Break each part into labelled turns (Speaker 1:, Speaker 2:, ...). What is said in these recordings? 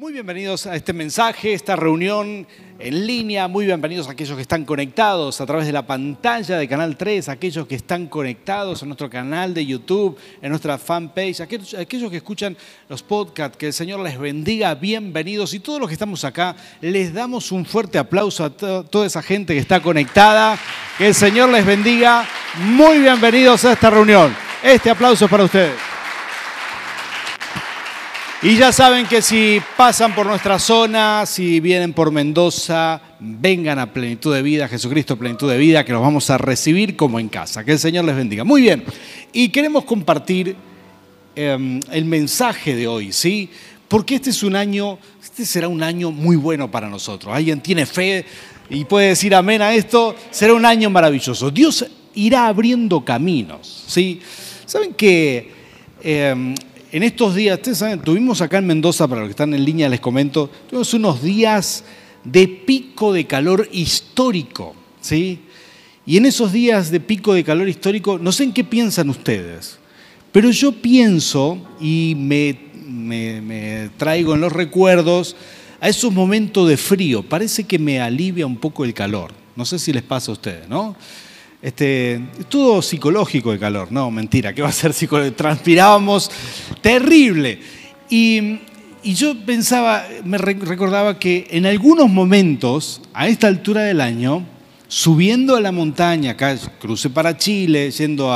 Speaker 1: Muy bienvenidos a este mensaje, esta reunión en línea. Muy bienvenidos a aquellos que están conectados a través de la pantalla de Canal 3, aquellos que están conectados en nuestro canal de YouTube, en nuestra fanpage, aquellos, aquellos que escuchan los podcasts. Que el Señor les bendiga. Bienvenidos. Y todos los que estamos acá, les damos un fuerte aplauso a to- toda esa gente que está conectada. Que el Señor les bendiga. Muy bienvenidos a esta reunión. Este aplauso es para ustedes. Y ya saben que si pasan por nuestra zona, si vienen por Mendoza, vengan a Plenitud de Vida, Jesucristo Plenitud de Vida, que los vamos a recibir como en casa. Que el Señor les bendiga. Muy bien. Y queremos compartir eh, el mensaje de hoy, ¿sí? Porque este es un año, este será un año muy bueno para nosotros. Alguien tiene fe y puede decir amén a esto, será un año maravilloso. Dios irá abriendo caminos, ¿sí? Saben que eh, en estos días, ustedes saben, tuvimos acá en Mendoza, para los que están en línea les comento, tuvimos unos días de pico de calor histórico, ¿sí? Y en esos días de pico de calor histórico, no sé en qué piensan ustedes, pero yo pienso y me, me- me traigo en los recuerdos a esos momentos de frío. Parece que me alivia un poco el calor. No sé si les pasa a ustedes, ¿no? Este, es todo psicológico el calor, no, mentira, ¿qué va a ser psicológico? Transpirábamos terrible. Y, yo pensaba, me re- recordaba que en algunos momentos, a esta altura del año, subiendo a la montaña, acá crucé para Chile, yendo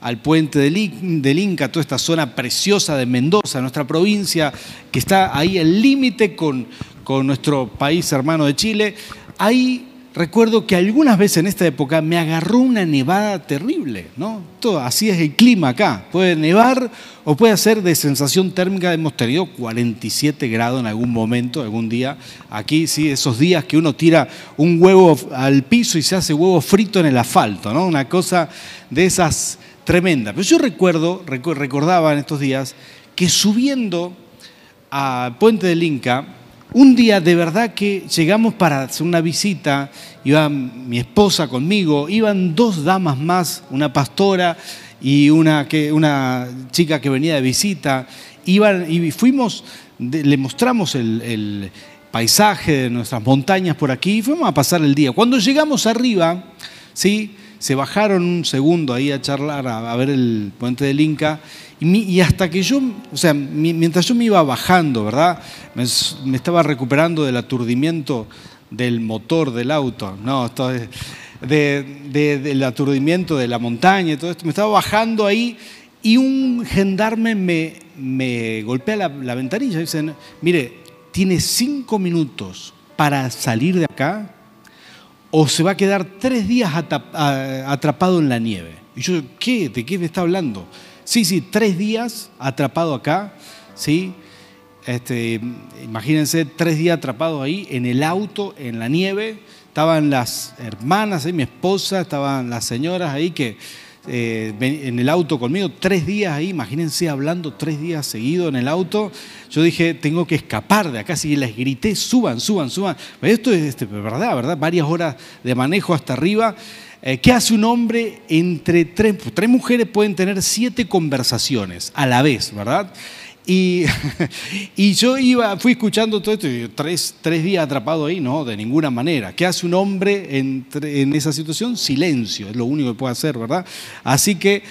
Speaker 1: al puente del, In- del Inca, toda esta zona preciosa de Mendoza, nuestra provincia, que está ahí al límite con, con nuestro país hermano de Chile, ahí recuerdo que algunas veces en esta época me agarró una nevada terrible, ¿no? Todo, así es el clima acá. Puede nevar o puede ser de sensación térmica. Hemos tenido 47 grados en algún momento, algún día. Aquí, sí, esos días que uno tira un huevo al piso y se hace huevo frito en el asfalto, ¿no? Una cosa de esas tremendas. Pero yo recuerdo, recu- recordaba en estos días, que subiendo a Puente del Inca, un día de verdad que llegamos para hacer una visita, iba mi esposa conmigo, iban dos damas más, una pastora y una, que, una chica que venía de visita, iban y fuimos, le mostramos el paisaje de nuestras montañas por aquí y fuimos a pasar el día. Cuando llegamos arriba, ¿sí? Se bajaron un segundo ahí a charlar, a, a ver el puente del Inca, y, hasta que yo, o sea, mi- mientras yo me iba bajando, ¿verdad? Me, estaba recuperando del aturdimiento del motor del auto, no, esto es- de- del aturdimiento de la montaña y todo esto, me estaba bajando ahí y un gendarme me, me golpea la, la ventanilla y dice, mire, tiene cinco minutos para salir de acá o se va a quedar tres días atrapado en la nieve. Y yo, ¿qué? ¿De qué me está hablando? Sí, sí, tres días atrapado acá, ¿sí? Este, imagínense, tres días atrapado ahí en el auto, en la nieve. Estaban las hermanas, ¿eh? mi esposa, estaban las señoras ahí que eh, en el auto conmigo, tres días ahí, imagínense hablando tres días seguidos en el auto. Yo dije, tengo que escapar de acá, así que les grité, suban, suban, suban. Esto es este, verdad, ¿verdad? Varias horas de manejo hasta arriba. Eh, ¿Qué hace un hombre entre tres? Tres mujeres pueden tener siete conversaciones a la vez, ¿verdad? Y, y yo iba, fui escuchando todo esto y tres, tres días atrapado ahí, no, de ninguna manera. ¿Qué hace un hombre en, en esa situación? Silencio, es lo único que puede hacer, ¿verdad? Así que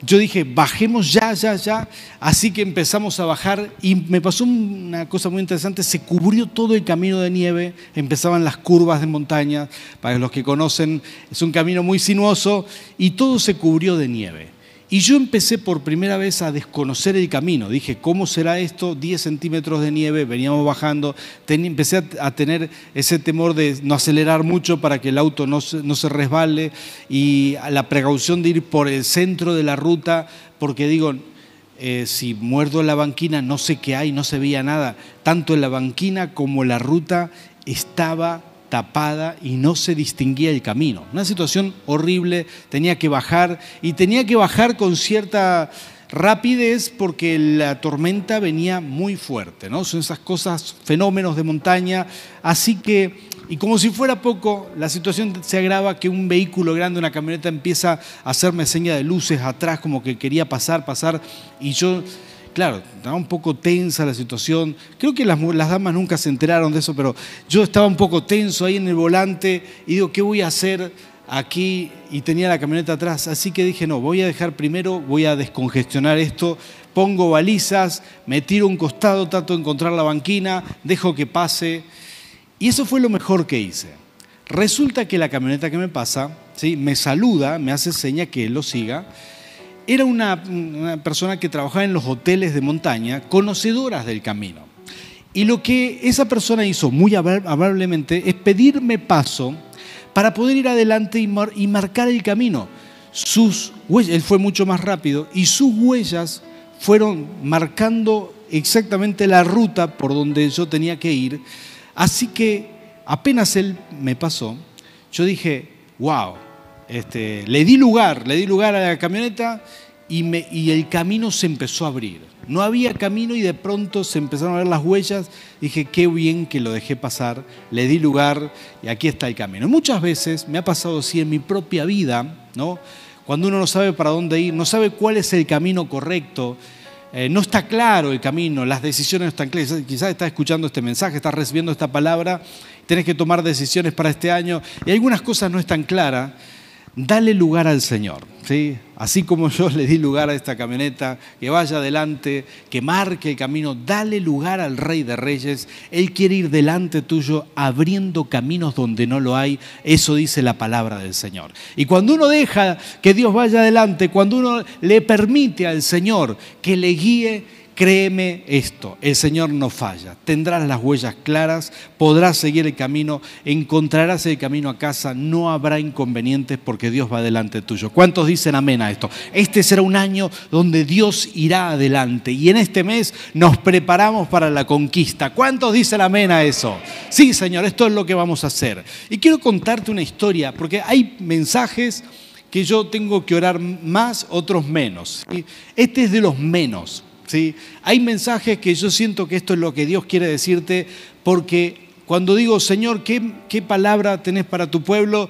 Speaker 1: yo dije, bajemos ya, ya, ya. Así que empezamos a bajar y me pasó una cosa muy interesante, se cubrió todo el camino de nieve, empezaban las curvas de montaña, para los que conocen, es un camino muy sinuoso y todo se cubrió de nieve. Y yo empecé por primera vez a desconocer el camino. Dije, ¿cómo será esto? 10 centímetros de nieve, veníamos bajando. Empecé a, tener ese temor de no acelerar mucho para que el auto no se, resbale y la precaución de ir por el centro de la ruta, porque digo, eh, si muerdo la banquina no sé qué hay, no se veía nada. Tanto en la banquina como la ruta estaba tapada y no se distinguía el camino. Una situación horrible, tenía que bajar y tenía que bajar con cierta rapidez porque la tormenta venía muy fuerte, ¿no? Son esas cosas, fenómenos de montaña, así que y como si fuera poco, la situación se agrava que un vehículo grande, una camioneta empieza a hacerme seña de luces atrás como que quería pasar, pasar y yo claro, estaba un poco tensa la situación. Creo que las, damas nunca se enteraron de eso, pero yo estaba un poco tenso ahí en el volante y digo, ¿qué voy a hacer aquí? Y tenía la camioneta atrás, así que dije, no, voy a dejar primero, voy a descongestionar esto, pongo balizas, me tiro un costado, trato de encontrar la banquina, dejo que pase. Y eso fue lo mejor que hice. Resulta que la camioneta que me pasa, ¿sí? me saluda, me hace seña que lo siga era una, persona que trabajaba en los hoteles de montaña, conocedoras del camino. Y lo que esa persona hizo muy amablemente es pedirme paso para poder ir adelante y, marcar el camino. Sus huellas, él fue mucho más rápido y sus huellas fueron marcando exactamente la ruta por donde yo tenía que ir. Así que apenas él me pasó, yo dije, wow, este, le di lugar, le di lugar a la camioneta y, el camino se empezó a abrir. No había camino y de pronto se empezaron a ver las huellas. Dije, qué bien que lo dejé pasar, le di lugar y aquí está el camino. Muchas veces me ha pasado así en mi propia vida, ¿no? Cuando uno no sabe para dónde ir, no sabe cuál es el camino correcto, eh, no está claro el camino, las decisiones no están claras. Quizás estás escuchando este mensaje, estás recibiendo esta palabra, tenés que tomar decisiones para este año y algunas cosas no están claras dale lugar al Señor. ¿sí? Así como yo le di lugar a esta camioneta, que vaya adelante, que marque el camino, dale lugar al Rey de Reyes. Él quiere ir delante tuyo abriendo caminos donde no lo hay. Eso dice la palabra del Señor. Y cuando uno deja que Dios vaya adelante, cuando uno le permite al Señor que le guíe, Créeme esto, el Señor no falla. Tendrás las huellas claras, podrás seguir el camino, encontrarás el camino a casa, no habrá inconvenientes porque Dios va delante tuyo. ¿Cuántos dicen amén a esto? Este será un año donde Dios irá adelante y en este mes nos preparamos para la conquista. ¿Cuántos dicen amén a eso? Sí, Señor, esto es lo que vamos a hacer. Y quiero contarte una historia porque hay mensajes que yo tengo que orar más, otros menos. Este es de los menos. Hay mensajes que yo siento que esto es lo que Dios quiere decirte, porque cuando digo, Señor, ¿qué, qué palabra tenés para tu pueblo?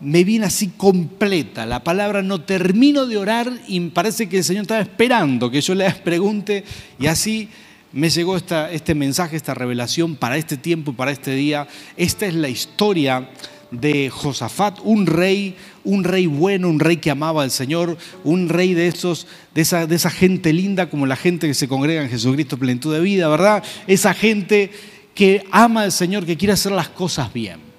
Speaker 1: me viene así completa. La palabra no termino de orar y parece que el Señor estaba esperando que yo le pregunte y así me llegó esta, este mensaje, esta revelación para este tiempo, para este día. Esta es la historia de Josafat, un rey, un rey bueno, un rey que amaba al Señor, un rey de esos, de esa, de esa gente linda como la gente que se congrega en Jesucristo plenitud de vida, ¿verdad? Esa gente que ama al Señor, que quiere hacer las cosas bien.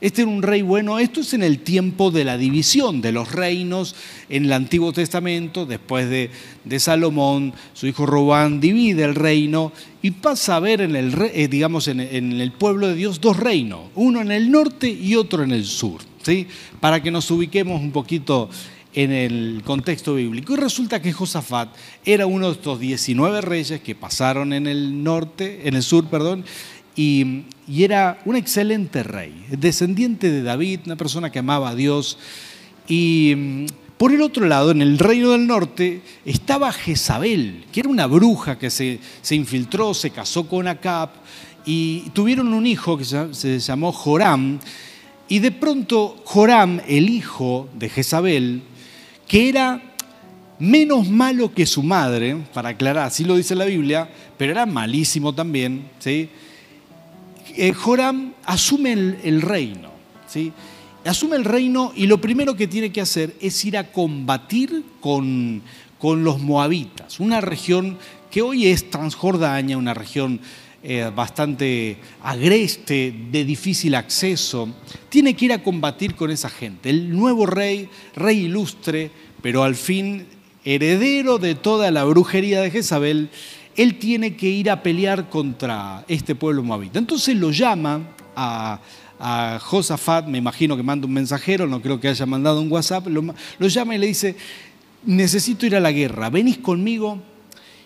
Speaker 1: Este era un rey bueno. Esto es en el tiempo de la división de los reinos en el Antiguo Testamento. Después de, Salomón, su hijo Robán divide el reino y pasa a ver en el, eh, digamos, en, el pueblo de Dios dos reinos, uno en el norte y otro en el sur, ¿sí? Para que nos ubiquemos un poquito en el contexto bíblico. Y resulta que Josafat era uno de estos 19 reyes que pasaron en el norte, en el sur, perdón, y, era un excelente rey, descendiente de David, una persona que amaba a Dios. Y mm, por el otro lado, en el reino del norte, estaba Jezabel, que era una bruja que se, infiltró, se casó con Acab y tuvieron un hijo que se llamó Joram. Y de pronto Joram, el hijo de Jezabel, que era menos malo que su madre, para aclarar, así lo dice la Biblia, pero era malísimo también, ¿sí? Eh, Joram asume el, reino, ¿sí? Asume el reino y lo primero que tiene que hacer es ir a combatir con, con los moabitas, una región que hoy es Transjordania, una región eh, bastante agreste, de difícil acceso, tiene que ir a combatir con esa gente. El nuevo rey, rey ilustre, pero al fin heredero de toda la brujería de Jezabel, él tiene que ir a pelear contra este pueblo moabita. Entonces lo llama a, Josafat, me imagino que manda un mensajero, no creo que haya mandado un WhatsApp, lo, llama y le dice, necesito ir a la guerra, venís conmigo.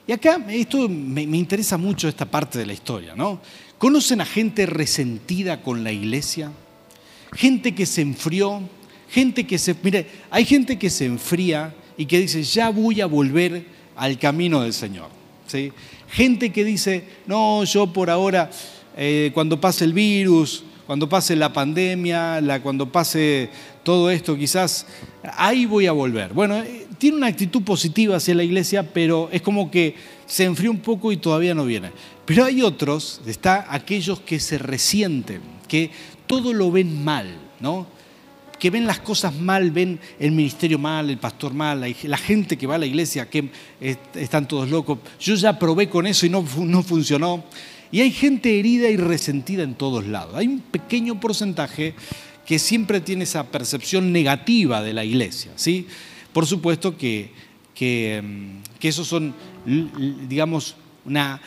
Speaker 1: Y acá esto me, me interesa mucho esta parte de la historia, ¿no? ¿Conocen a gente resentida con la iglesia? Gente que se enfrió, gente que se... Mire, hay gente que se enfría y que dice, ya voy a volver al camino del Señor. Gente que dice, no, yo por ahora, eh, cuando pase el virus, cuando pase la pandemia, cuando pase todo esto, quizás ahí voy a volver. Bueno, eh, tiene una actitud positiva hacia la iglesia, pero es como que se enfrió un poco y todavía no viene. Pero hay otros, está aquellos que se resienten, que todo lo ven mal, ¿no? Que ven las cosas mal, ven el ministerio mal, el pastor mal, la, gente que va a la iglesia, que están todos locos. Yo ya probé con eso y no, no funcionó. Y hay gente herida y resentida en todos lados. Hay un pequeño porcentaje que siempre tiene esa percepción negativa de la iglesia. ¿sí? Por supuesto que, que, mm, que esos son, digamos, una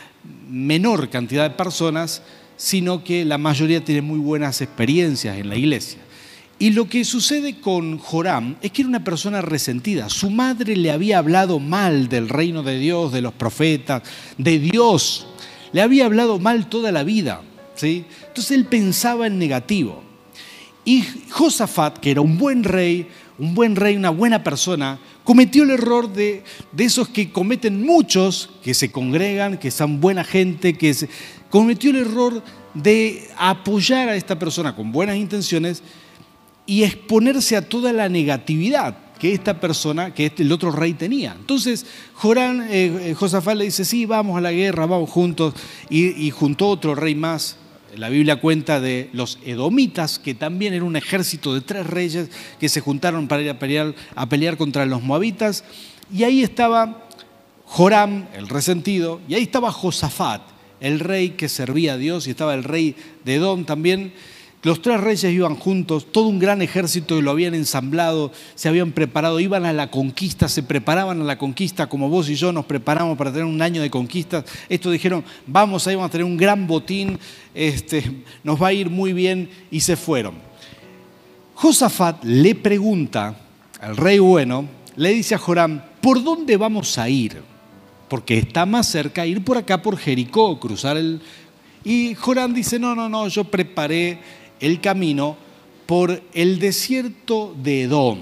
Speaker 1: menor cantidad de personas, sino que la mayoría tiene muy buenas experiencias en la iglesia. Y lo que sucede con Joram es que era una persona resentida. Su madre le había hablado mal del reino de Dios, de los profetas, de Dios. Le había hablado mal toda la vida. ¿sí? Entonces él pensaba en negativo. Y Josafat, que era un buen rey, un buen rey, una buena persona, cometió el error de, de esos que cometen muchos, que se congregan, que son buena gente, que cometió el error de apoyar a esta persona con buenas intenciones y exponerse a toda la negatividad que esta persona, que este, el otro rey tenía. Entonces, Jorán, eh, eh, Josafat le dice, sí, vamos a la guerra, vamos juntos, y, y juntó otro rey más. La Biblia cuenta de los edomitas, que también era un ejército de tres reyes que se juntaron para ir a pelear, a pelear contra los moabitas. Y ahí estaba Joram, el resentido, y ahí estaba Josafat, el rey que servía a Dios, y estaba el rey de Edom también, los tres reyes iban juntos, todo un gran ejército lo habían ensamblado, se habían preparado, iban a la conquista, se preparaban a la conquista como vos y yo nos preparamos para tener un año de conquistas. Esto dijeron, vamos, ahí vamos a tener un gran botín, este, nos va a ir muy bien y se fueron. Josafat le pregunta al rey bueno, le dice a Joram, ¿por dónde vamos a ir? Porque está más cerca ir por acá, por Jericó, cruzar el... Y Joram dice, no, no, no, yo preparé el camino por el desierto de Edom.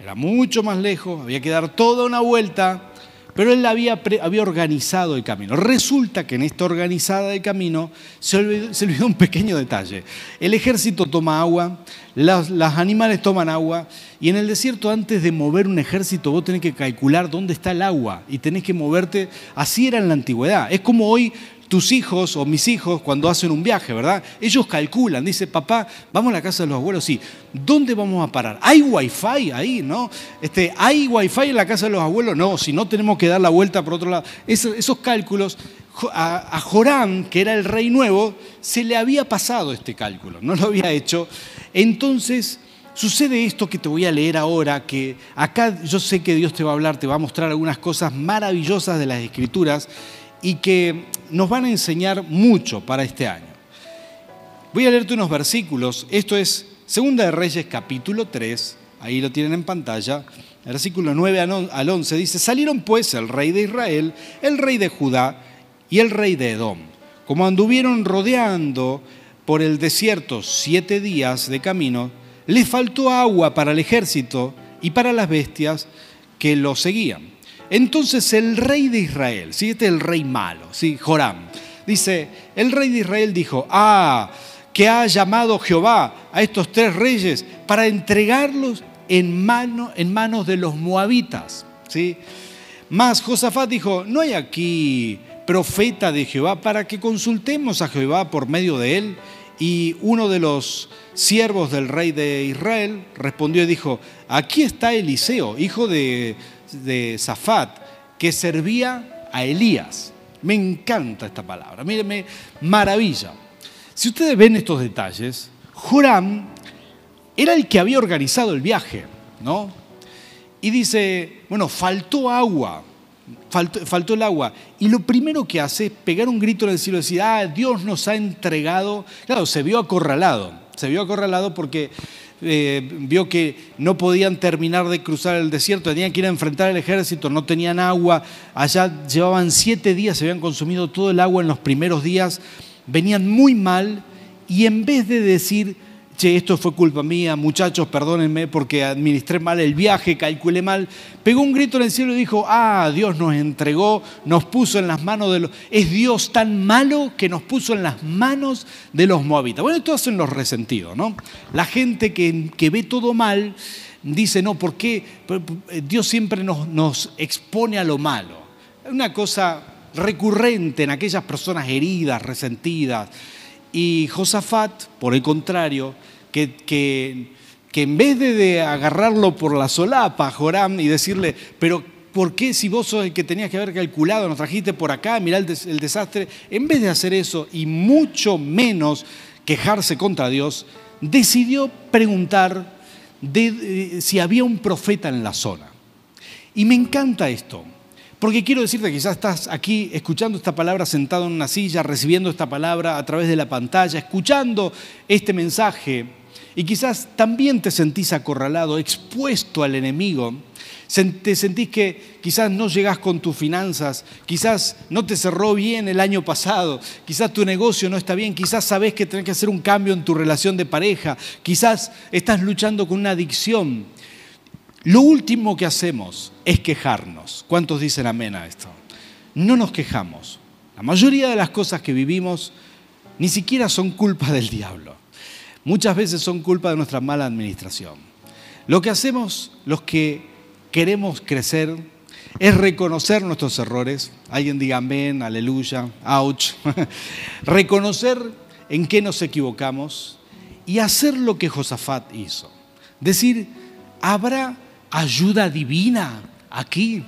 Speaker 1: Era mucho más lejos, había que dar toda una vuelta, pero él había, había organizado el camino. Resulta que en esta organizada de camino se olvidó, un pequeño detalle. El ejército toma agua, los, los animales toman agua, y en el desierto antes de mover un ejército vos tenés que calcular dónde está el agua y tenés que moverte. Así era en la antigüedad. Es como hoy tus hijos o mis hijos cuando hacen un viaje, ¿verdad? Ellos calculan, dice, papá, vamos a la casa de los abuelos, sí, ¿dónde vamos a parar? ¿Hay wifi ahí, no? Este, ¿Hay wifi en la casa de los abuelos? No, si no tenemos que dar la vuelta por otro lado. esos cálculos, a, a Joram, que era el rey nuevo, se le había pasado este cálculo, no lo había hecho. Entonces... Sucede esto que te voy a leer ahora, que acá yo sé que Dios te va a hablar, te va a mostrar algunas cosas maravillosas de las escrituras y que nos van a enseñar mucho para este año. Voy a leerte unos versículos. Esto es Segunda de Reyes capítulo 3, ahí lo tienen en pantalla. Versículo 9 al 11 dice, salieron pues el rey de Israel, el rey de Judá y el rey de Edom. Como anduvieron rodeando por el desierto siete días de camino, les faltó agua para el ejército y para las bestias que lo seguían. Entonces el rey de Israel, ¿sí? este es el rey malo, ¿sí? Joram, dice, el rey de Israel dijo, ah, que ha llamado Jehová a estos tres reyes para entregarlos en, mano, en manos de los moabitas. ¿sí? Más Josafat dijo, no hay aquí profeta de Jehová para que consultemos a Jehová por medio de él. Y uno de los siervos del rey de Israel respondió y dijo, aquí está Eliseo, hijo de de Zafat que servía a Elías. Me encanta esta palabra, míreme, maravilla. Si ustedes ven estos detalles, Joram era el que había organizado el viaje, ¿no? Y dice, bueno, faltó agua, faltó, faltó, el agua. Y lo primero que hace es pegar un grito en el cielo y decir, ah, Dios nos ha entregado. Claro, se vio acorralado, se vio acorralado porque eh, vio que no podían terminar de cruzar el desierto, tenían que ir a enfrentar al ejército, no tenían agua, allá llevaban siete días, se habían consumido todo el agua en los primeros días, venían muy mal y en vez de decir, che, esto fue culpa mía, muchachos, perdónenme porque administré mal el viaje, calculé mal, pegó un grito en el cielo y dijo, ah, Dios nos entregó, nos puso en las manos de los... Es Dios tan malo que nos puso en las manos de los moabitas. Bueno, esto hacen los resentidos, ¿no? La gente que, que ve todo mal dice, no, ¿por qué? Dios siempre nos, nos expone a lo malo. Una cosa recurrente en aquellas personas heridas, resentidas. Y Josafat, por el contrario, que, que, en vez de, agarrarlo por la solapa Joram y decirle, pero ¿por qué si vos sos el que tenías que haber calculado, nos trajiste por acá, mirá el, desastre? En vez de hacer eso y mucho menos quejarse contra Dios, decidió preguntar si había un profeta en la zona. Y me encanta esto, porque quiero decirte quizás estás aquí escuchando esta palabra sentado en una silla, recibiendo esta palabra a través de la pantalla, escuchando este mensaje y quizás también te sentís acorralado, expuesto al enemigo. Te sentís que quizás no llegás con tus finanzas, quizás no te cerró bien el año pasado, quizás tu negocio no está bien, quizás sabes que tenés que hacer un cambio en tu relación de pareja, quizás estás luchando con una adicción. Lo último que hacemos es quejarnos. ¿Cuántos dicen amén a esto? No nos quejamos. La mayoría de las cosas que vivimos ni siquiera son culpa del diablo. Muchas veces son culpa de nuestra mala administración. Lo que hacemos los que queremos crecer es reconocer nuestros errores. Alguien diga amén, aleluya, ouch. reconocer en qué nos equivocamos y hacer lo que Josafat hizo. Decir, habrá ayuda divina aquí.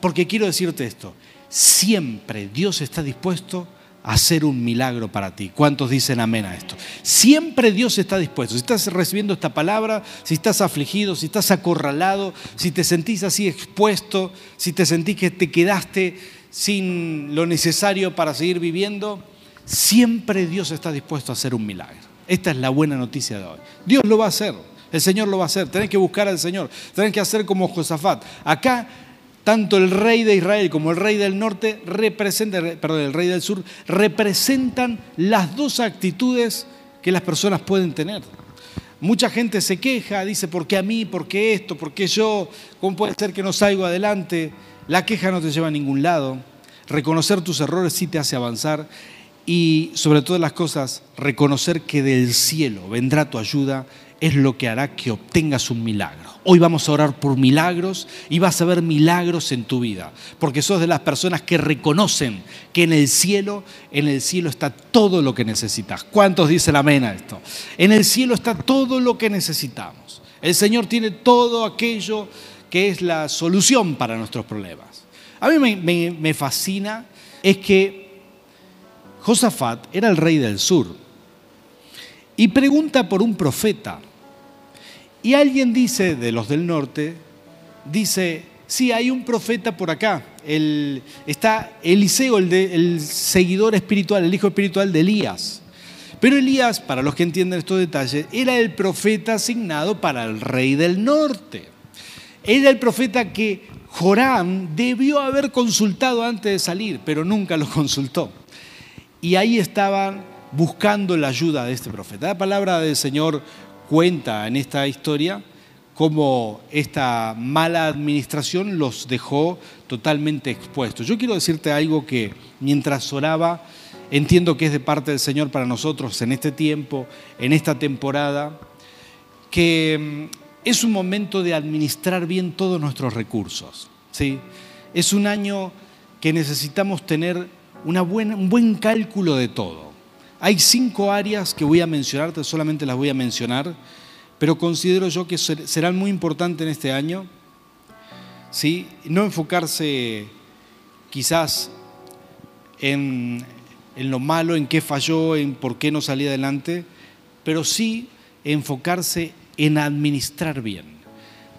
Speaker 1: Porque quiero decirte esto, siempre Dios está dispuesto a hacer un milagro para ti. ¿Cuántos dicen amén a esto? Siempre Dios está dispuesto. Si estás recibiendo esta palabra, si estás afligido, si estás acorralado, si te sentís así expuesto, si te sentís que te quedaste sin lo necesario para seguir viviendo, siempre Dios está dispuesto a hacer un milagro. Esta es la buena noticia de hoy. Dios lo va a hacer. El Señor lo va a hacer. Tenés que buscar al Señor. Tenés que hacer como Josafat. Acá, tanto el rey de Israel como el rey del norte representan, perdón, rey del sur representan las dos actitudes que las personas pueden tener. Mucha gente se queja, dice, ¿por qué a mí? ¿Por qué esto? ¿Por qué yo? ¿Cómo puede ser que no salgo adelante? La queja no te lleva a ningún lado. Reconocer tus errores sí te hace avanzar. Y sobre todas las cosas, reconocer que del cielo vendrá tu ayuda es lo que hará que obtengas un milagro. Hoy vamos a orar por milagros y vas a ver milagros en tu vida, porque sos de las personas que reconocen que en el cielo, en el cielo está todo lo que necesitas. ¿Cuántos dicen amén a esto? En el cielo está todo lo que necesitamos. El Señor tiene todo aquello que es la solución para nuestros problemas. A mí me, me fascina es que Josafat era el rey del sur y pregunta por un profeta. Y alguien dice, de los del norte, dice, sí, hay un profeta por acá. Está Eliseo, el, el seguidor espiritual, el hijo espiritual de Elías. Pero Elías, para los que entienden estos detalles, era el profeta asignado para el rey del norte. Era el profeta que Joram debió haber consultado antes de salir, pero nunca lo consultó. Y ahí estaban buscando la ayuda de este profeta. La palabra del Señor cuenta en esta historia cómo esta mala administración los dejó totalmente expuestos. Yo quiero decirte algo que mientras oraba, entiendo que es de parte del Señor para nosotros en este tiempo, en esta temporada, que mm, es un momento de administrar bien todos nuestros recursos. ¿sí? Es un año que necesitamos tener un buen cálculo de todo. Hay cinco áreas que voy a mencionarte, solamente las voy a mencionar, pero considero yo que serán muy importantes en este año. ¿sí? No enfocarse quizás en, en lo malo, en qué falló, en por qué no salí adelante, pero sí enfocarse en administrar bien.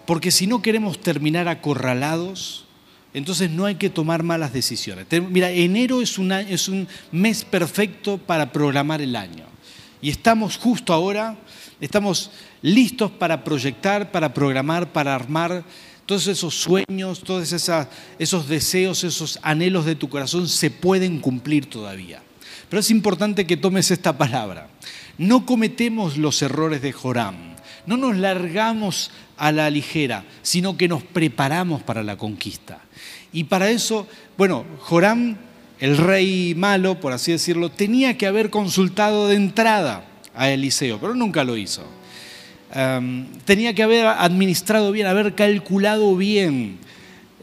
Speaker 1: Porque si no queremos terminar acorralados, entonces no hay que tomar malas decisiones. Mira, enero es un, es un mes perfecto para programar el año. Y estamos justo ahora, estamos listos para proyectar, para programar, para armar todos esos sueños, todos esos deseos, esos anhelos de tu corazón se pueden cumplir todavía. Pero es importante que tomes esta palabra. no cometemos los errores de Joram, no nos largamos a la ligera, sino que nos preparamos para la conquista. Y para eso, bueno, Joram, el rey malo, por así decirlo, tenía que haber consultado de entrada a Eliseo, pero nunca lo hizo. tenía que haber administrado bien, haber calculado bien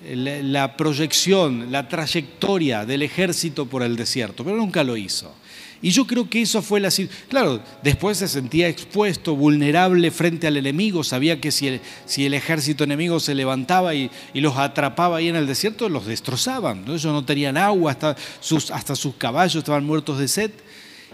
Speaker 1: la proyección, la trayectoria del ejército por el desierto, pero nunca lo hizo. Y yo creo que eso fue la... Claro, después se sentía expuesto, vulnerable frente al enemigo, sabía que si el, si el ejército enemigo se levantaba y, los atrapaba ahí en el desierto, los destrozaban. ¿no? Ellos no tenían agua, hasta sus, hasta sus caballos estaban muertos de sed.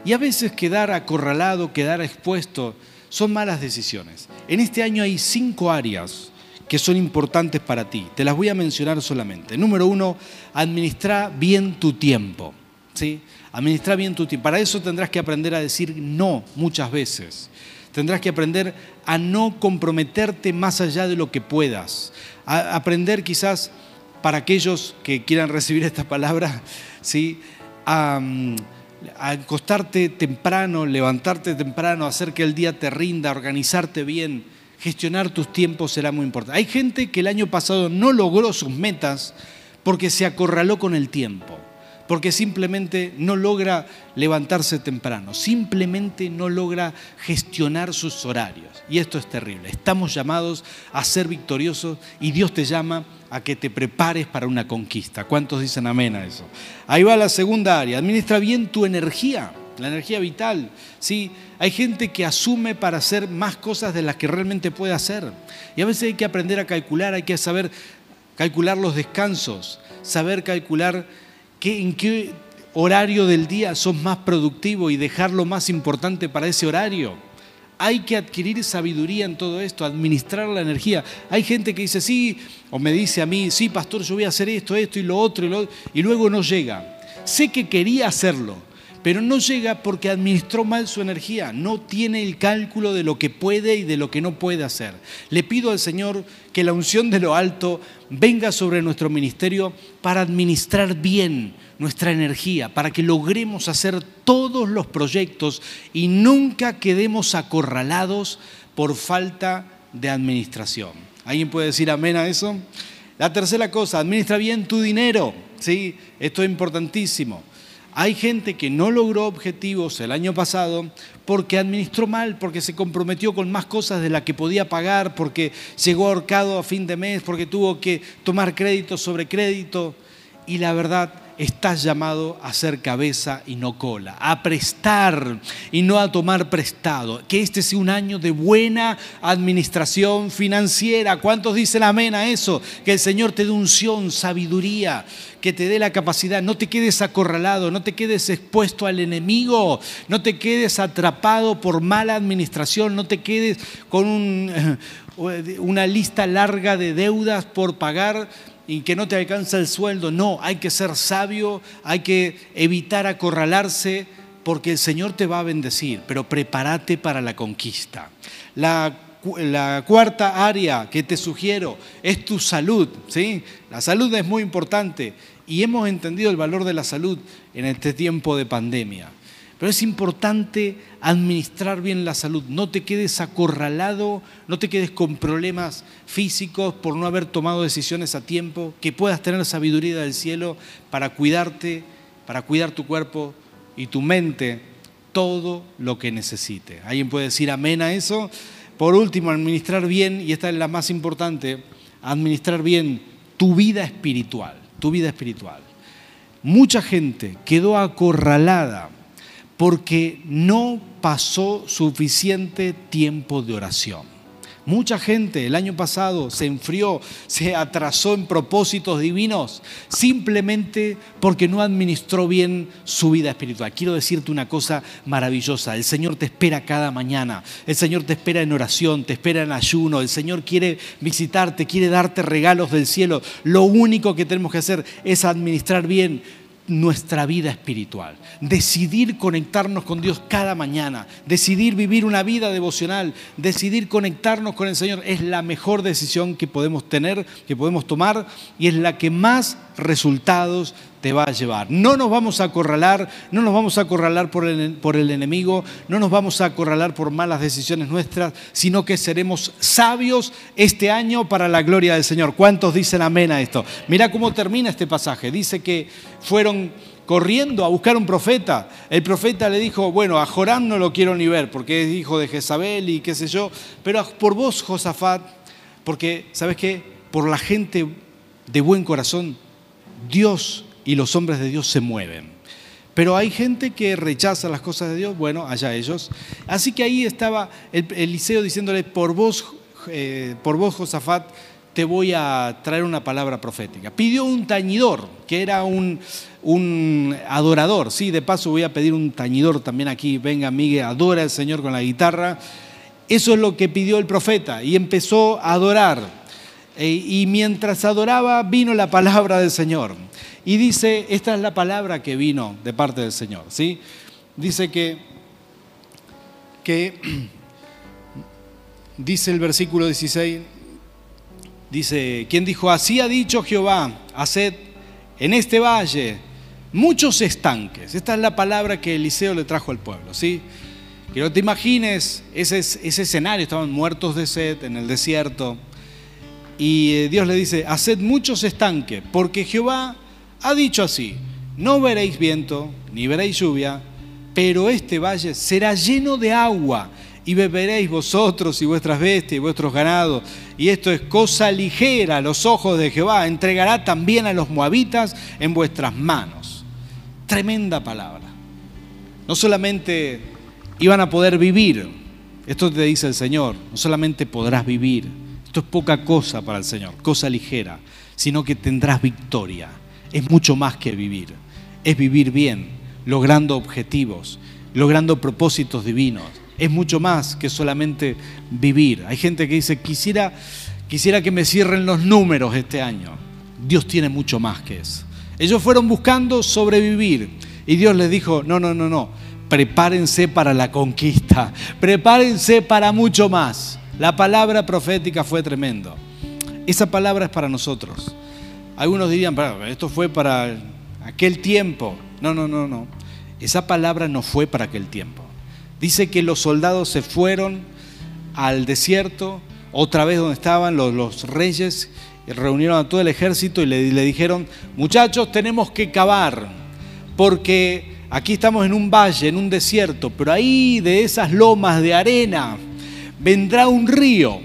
Speaker 1: Y a veces quedar acorralado, quedar expuesto, son malas decisiones. En este año hay cinco áreas que son importantes para ti. Te las voy a mencionar solamente. Número uno, administra bien tu tiempo. ¿sí? Administra bien tu tiempo. Para eso tendrás que aprender a decir no muchas veces. Tendrás que aprender a no comprometerte más allá de lo que puedas. Aprender quizás para aquellos que quieran recibir esta palabra, ¿sí? a, a acostarte temprano, levantarte temprano, hacer que el día te rinda, organizarte bien, gestionar tus tiempos será muy importante. Hay gente que el año pasado no logró sus metas porque se acorraló con el tiempo porque simplemente no logra levantarse temprano, simplemente no logra gestionar sus horarios. Y esto es terrible. Estamos llamados a ser victoriosos y Dios te llama a que te prepares para una conquista. ¿Cuántos dicen amén a eso? Ahí va la segunda área. Administra bien tu energía, la energía vital. ¿sí? Hay gente que asume para hacer más cosas de las que realmente puede hacer. Y a veces hay que aprender a calcular, hay que saber calcular los descansos, saber calcular en qué horario del día sos más productivo y dejar lo más importante para ese horario. Hay que adquirir sabiduría en todo esto, administrar la energía. Hay gente que dice, sí, o me dice a mí, sí, pastor, yo voy a hacer esto, esto y lo otro, y, lo otro, y luego no llega. Sé que quería hacerlo, pero no llega porque administró mal su energía, no tiene el cálculo de lo que puede y de lo que no puede hacer. Le pido al Señor que la unción de lo alto venga sobre nuestro ministerio para administrar bien nuestra energía, para que logremos hacer todos los proyectos y nunca quedemos acorralados por falta de administración. ¿Alguien puede decir amén a eso? La tercera cosa, administra bien tu dinero. ¿sí? Esto es importantísimo. Hay gente que no logró objetivos el año pasado porque administró mal, porque se comprometió con más cosas de las que podía pagar, porque llegó ahorcado a fin de mes, porque tuvo que tomar crédito sobre crédito. Y la verdad estás llamado a ser cabeza y no cola, a prestar y no a tomar prestado. Que este sea un año de buena administración financiera. ¿Cuántos dicen amén a eso? Que el Señor te dé unción, sabiduría, que te dé la capacidad. No te quedes acorralado, no te quedes expuesto al enemigo, no te quedes atrapado por mala administración, no te quedes con una lista larga de deudas por pagar y que no te alcanza el sueldo. No, hay que ser sabio, hay que evitar acorralarse porque el Señor te va a bendecir, pero prepárate para la conquista. La, la, cuarta área que te sugiero es tu salud. ¿sí? La salud es muy importante y hemos entendido el valor de la salud en este tiempo de pandemia. Pero es importante administrar bien la salud. No te quedes acorralado, no te quedes con problemas físicos por no haber tomado decisiones a tiempo, que puedas tener sabiduría del cielo para cuidarte, para cuidar tu cuerpo y tu mente, todo lo que necesite. ¿Alguien puede decir amén a eso? Por último, administrar bien, y esta es la más importante, administrar bien tu vida espiritual, tu vida espiritual. Mucha gente quedó acorralada porque no pasó suficiente tiempo de oración. Mucha gente el año pasado se enfrió, se atrasó en propósitos divinos, simplemente porque no administró bien su vida espiritual. Quiero decirte una cosa maravillosa, el Señor te espera cada mañana, el Señor te espera en oración, te espera en ayuno, el Señor quiere visitarte, quiere darte regalos del cielo. Lo único que tenemos que hacer es administrar bien nuestra vida espiritual, decidir conectarnos con Dios cada mañana, decidir vivir una vida devocional, decidir conectarnos con el Señor es la mejor decisión que podemos tener, que podemos tomar y es la que más resultados te va a llevar. No nos vamos a acorralar, no nos vamos a acorralar por el, por el enemigo, no nos vamos a acorralar por malas decisiones nuestras, sino que seremos sabios este año para la gloria del Señor. ¿Cuántos dicen amén a esto? Mira cómo termina este pasaje. Dice que fueron corriendo a buscar un profeta. El profeta le dijo, bueno, a Joram no lo quiero ni ver porque es hijo de Jezabel y qué sé yo, pero por vos, Josafat, porque, ¿sabes qué? Por la gente de buen corazón, Dios y los hombres de Dios se mueven. Pero hay gente que rechaza las cosas de Dios, bueno, allá ellos. Así que ahí estaba Eliseo diciéndole, por vos, eh, por Josafat, te voy a traer una palabra profética. Pidió un tañidor, que era un, un, adorador. Sí, de paso voy a pedir un tañidor también aquí. Venga, Miguel, adora al Señor con la guitarra. Eso es lo que pidió el profeta y empezó a adorar. E, y mientras adoraba vino la palabra del Señor. Y dice, esta es la palabra que vino de parte del Señor. ¿sí? Dice que, que, dice el versículo 16, dice, quien dijo, así ha dicho Jehová, haced en este valle muchos estanques. Esta es la palabra que Eliseo le trajo al pueblo. ¿sí? Que no te imagines ese, ese escenario, estaban muertos de sed en el desierto. Y Dios le dice, haced muchos estanques, porque Jehová ha dicho así, no veréis viento, ni veréis lluvia, pero este valle será lleno de agua y beberéis vosotros y vuestras bestias y vuestros ganados. Y esto es cosa ligera a los ojos de Jehová. Entregará también a los moabitas en vuestras manos. Tremenda palabra. No solamente iban a poder vivir, esto te dice el Señor, no solamente podrás vivir, esto es poca cosa para el Señor, cosa ligera, sino que tendrás victoria es mucho más que vivir. Es vivir bien, logrando objetivos, logrando propósitos divinos. Es mucho más que solamente vivir. Hay gente que dice, quisiera, quisiera que me cierren los números este año. Dios tiene mucho más que eso. Ellos fueron buscando sobrevivir y Dios les dijo, no, no, no, no, prepárense para la conquista, prepárense para mucho más. La palabra profética fue tremendo. Esa palabra es para nosotros. Algunos dirían, esto fue para aquel tiempo. No, no, no, no. Esa palabra no fue para aquel tiempo. Dice que los soldados se fueron al desierto, otra vez donde estaban los, reyes, reunieron a todo el ejército y le, le dijeron, muchachos, tenemos que cavar, porque aquí estamos en un valle, en un desierto, pero ahí de esas lomas de arena vendrá un río.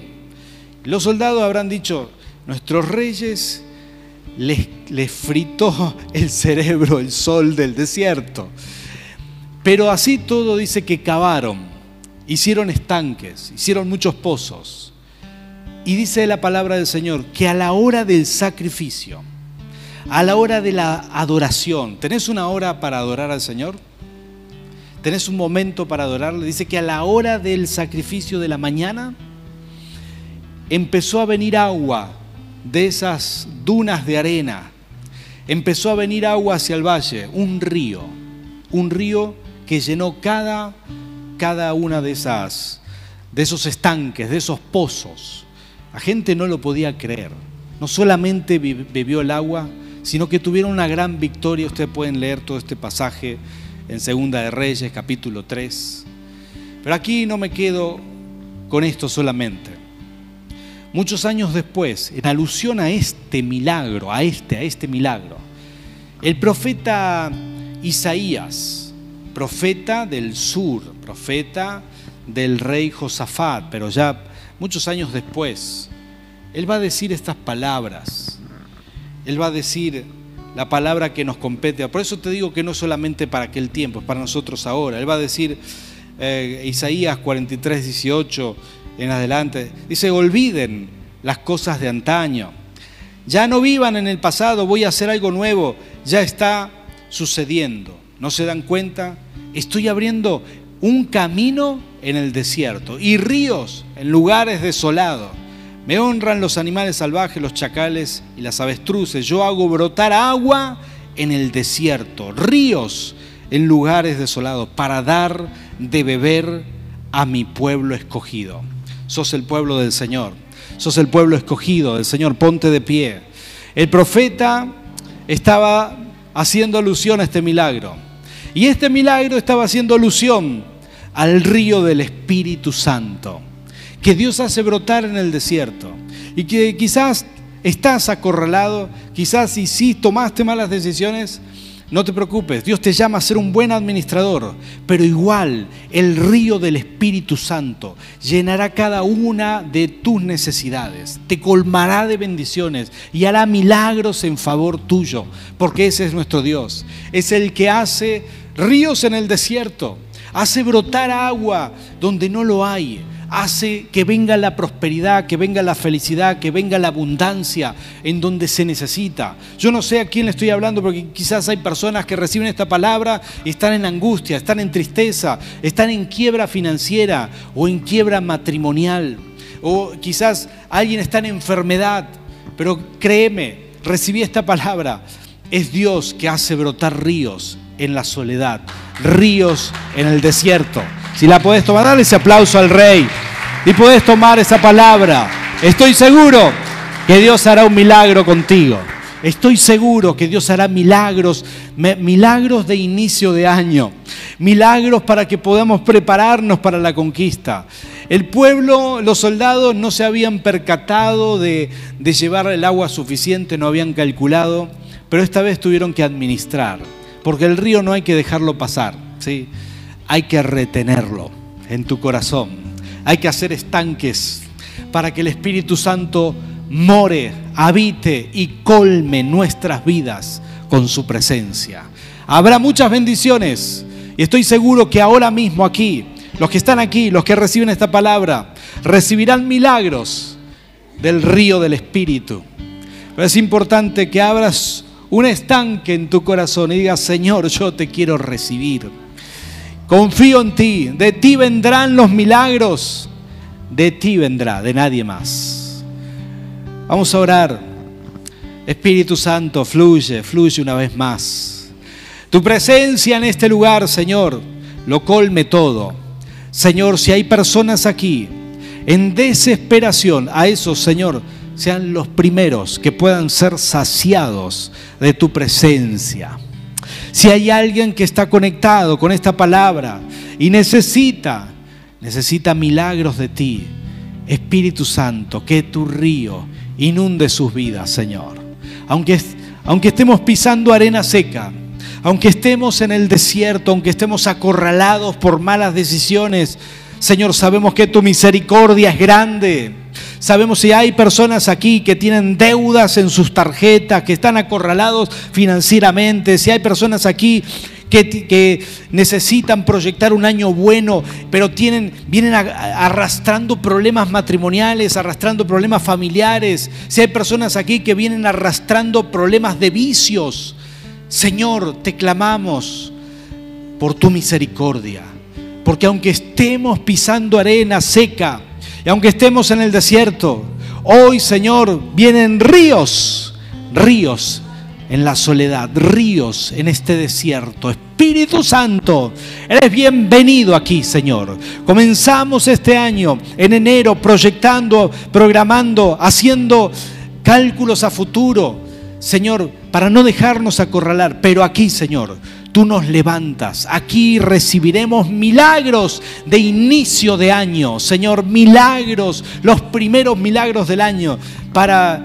Speaker 1: Los soldados habrán dicho, nuestros reyes les, fritó el cerebro el sol del desierto. Pero así todo dice que cavaron, hicieron estanques, hicieron muchos pozos. Y dice la palabra del Señor que a la hora del sacrificio, a la hora de la adoración, ¿tenés una hora para adorar al Señor? ¿Tenés un momento para adorarle? Dice que a la hora del sacrificio de la mañana empezó a venir agua de esas dunas de arena, empezó a venir agua hacia el valle, un río, un río que llenó cada, cada una de esas, de esos estanques, de esos pozos. La gente no lo podía creer. No solamente bebió el agua, sino que tuvieron una gran victoria. Ustedes pueden leer todo este pasaje en Segunda de Reyes, capítulo 3. Pero aquí no me quedo con esto solamente. Muchos años después, en alusión a este milagro, a este, a este milagro, el profeta Isaías, profeta del sur, profeta del rey Josafat, pero ya muchos años después, él va a decir estas palabras. Él va a decir la palabra que nos compete. Por eso te digo que no solamente para aquel tiempo, es para nosotros ahora. Él va a decir eh, Isaías 43, 18, en adelante. Dice, olviden las cosas de antaño. Ya no vivan en el pasado, voy a hacer algo nuevo. Ya está sucediendo. ¿No se dan cuenta? Estoy abriendo un camino en el desierto y ríos en lugares desolados. Me honran los animales salvajes, los chacales y las avestruces. Yo hago brotar agua en el desierto, ríos en lugares desolados, para dar de beber a mi pueblo escogido sos el pueblo del Señor, sos el pueblo escogido del Señor, ponte de pie. El profeta estaba haciendo alusión a este milagro. Y este milagro estaba haciendo alusión al río del Espíritu Santo, que Dios hace brotar en el desierto. Y que quizás estás acorralado, quizás si tomaste malas decisiones, no te preocupes, Dios te llama a ser un buen administrador, pero igual el río del Espíritu Santo llenará cada una de tus necesidades, te colmará de bendiciones y hará milagros en favor tuyo, porque ese es nuestro Dios. Es el que hace ríos en el desierto, hace brotar agua donde no lo hay hace que venga la prosperidad, que venga la felicidad, que venga la abundancia en donde se necesita. Yo no sé a quién le estoy hablando porque quizás hay personas que reciben esta palabra y están en angustia, están en tristeza, están en quiebra financiera o en quiebra matrimonial. O quizás alguien está en enfermedad, pero créeme, recibí esta palabra. Es Dios que hace brotar ríos en la soledad, ríos en el desierto. Si la podés tomar, dale ese aplauso al rey. Y podés tomar esa palabra. Estoy seguro que Dios hará un milagro contigo. Estoy seguro que Dios hará milagros, milagros de inicio de año, milagros para que podamos prepararnos para la conquista. El pueblo, los soldados no se habían percatado de, de llevar el agua suficiente, no habían calculado, pero esta vez tuvieron que administrar, porque el río no hay que dejarlo pasar. ¿sí? hay que retenerlo en tu corazón. Hay que hacer estanques para que el Espíritu Santo more, habite y colme nuestras vidas con su presencia. Habrá muchas bendiciones y estoy seguro que ahora mismo aquí, los que están aquí, los que reciben esta palabra, recibirán milagros del río del Espíritu. Pero es importante que abras un estanque en tu corazón y digas, Señor, yo te quiero recibir. Confío en ti, de ti vendrán los milagros, de ti vendrá, de nadie más. Vamos a orar. Espíritu Santo, fluye, fluye una vez más. Tu presencia en este lugar, Señor, lo colme todo. Señor, si hay personas aquí en desesperación, a esos, Señor, sean los primeros que puedan ser saciados de tu presencia. Si hay alguien que está conectado con esta palabra y necesita, necesita milagros de ti, Espíritu Santo, que tu río inunde sus vidas, Señor. Aunque, aunque estemos pisando arena seca, aunque estemos en el desierto, aunque estemos acorralados por malas decisiones, Señor, sabemos que tu misericordia es grande Sabemos si hay personas aquí que tienen deudas en sus tarjetas, que están acorralados financieramente, si hay personas aquí que, necesitan proyectar un año bueno, pero tienen, vienen arrastrando problemas matrimoniales, arrastrando problemas familiares, si hay personas aquí que vienen arrastrando problemas de vicios, Señor, te clamamos por tu misericordia, porque aunque estemos pisando arena seca, y aunque estemos en el desierto, hoy, Señor, vienen ríos, ríos en la soledad, ríos en este desierto. Espíritu Santo, eres bienvenido aquí, Señor. Comenzamos este año en enero proyectando, programando, haciendo cálculos a futuro, Señor, para no dejarnos acorralar, pero aquí, Señor, tú nos levantas. Aquí recibiremos milagros de inicio de año, Señor, milagros, los primeros milagros del año para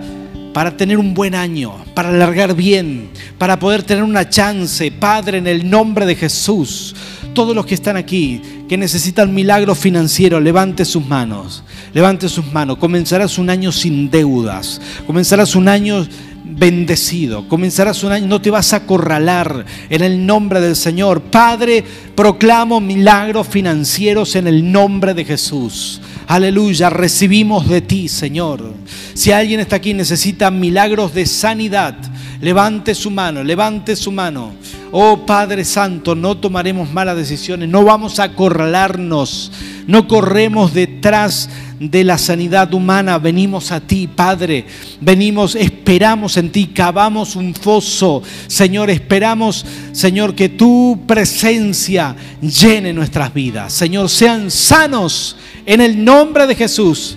Speaker 1: para tener un buen año, para alargar bien, para poder tener una chance, Padre, en el nombre de Jesús. Todos los que están aquí, que necesitan milagros financieros, levante sus manos, levante sus manos. Comenzarás un año sin deudas, comenzarás un año bendecido. Comenzarás un año, no te vas a acorralar en el nombre del Señor. Padre, proclamo milagros financieros en el nombre de Jesús. Aleluya, recibimos de ti, Señor. Si alguien está aquí y necesita milagros de sanidad, levante su mano, levante su mano. Oh Padre Santo, no tomaremos malas decisiones, no vamos a acorralarnos, no corremos detrás de la sanidad humana, venimos a ti, Padre. Venimos, esperamos en ti, cavamos un foso. Señor, esperamos, Señor, que tu presencia llene nuestras vidas. Señor, sean sanos en el nombre de Jesús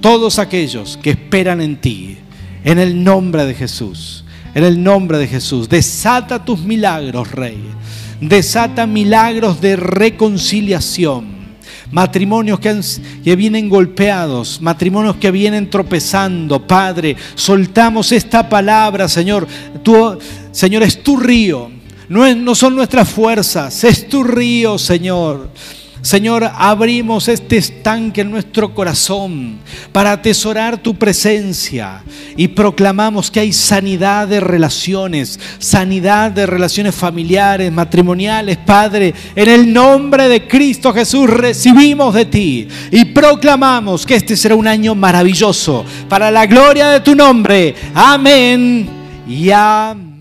Speaker 1: todos aquellos que esperan en ti. En el nombre de Jesús. En el nombre de Jesús, desata tus milagros, Rey. Desata milagros de reconciliación matrimonios que, vienen golpeados, matrimonios que vienen tropezando. Padre, soltamos esta palabra, Señor. Tú, Señor, es tu río. No, no son nuestras fuerzas, es tu río, Señor. Señor, abrimos este estanque en nuestro corazón para atesorar tu presencia y proclamamos que hay sanidad de relaciones, sanidad de relaciones familiares, matrimoniales, Padre. En el nombre de Cristo Jesús recibimos de ti y proclamamos que este será un año maravilloso para la gloria de tu nombre. Amén y amén.